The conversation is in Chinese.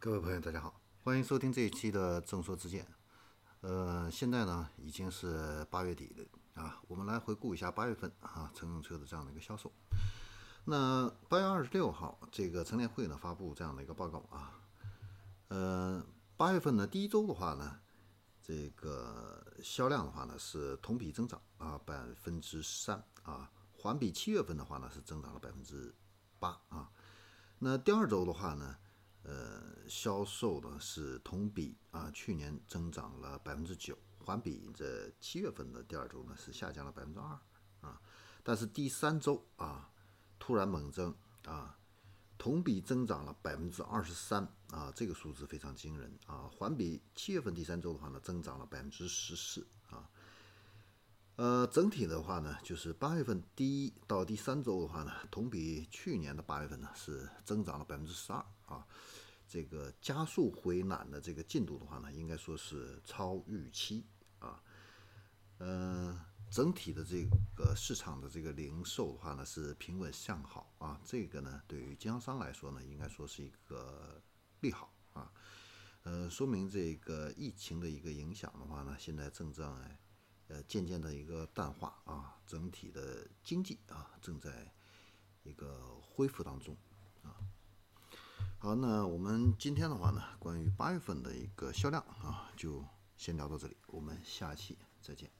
各位朋友，大家好，欢迎收听这一期的正说之见。呃，现在呢已经是八月底了啊，我们来回顾一下八月份啊乘用车的这样的一个销售。那八月二十六号，这个乘联会呢发布这样的一个报告啊，呃，八月份呢第一周的话呢，这个销量的话呢是同比增长啊百分之三啊，环比七月份的话呢是增长了百分之八啊。那第二周的话呢？呃，销售呢是同比啊，去年增长了百分之九，环比这七月份的第二周呢是下降了百分之二啊，但是第三周啊突然猛增啊，同比增长了百分之二十三啊，这个数字非常惊人啊，环比七月份第三周的话呢增长了百分之十四啊，呃，整体的话呢就是八月份第一到第三周的话呢，同比去年的八月份呢是增长了百分之十二啊。这个加速回暖的这个进度的话呢，应该说是超预期啊。嗯，整体的这个市场的这个零售的话呢是平稳向好啊。这个呢对于经销商来说呢，应该说是一个利好啊。呃，说明这个疫情的一个影响的话呢，现在正在呃渐渐的一个淡化啊，整体的经济啊正在一个恢复当中啊。好，那我们今天的话呢，关于八月份的一个销量啊，就先聊到这里，我们下期再见。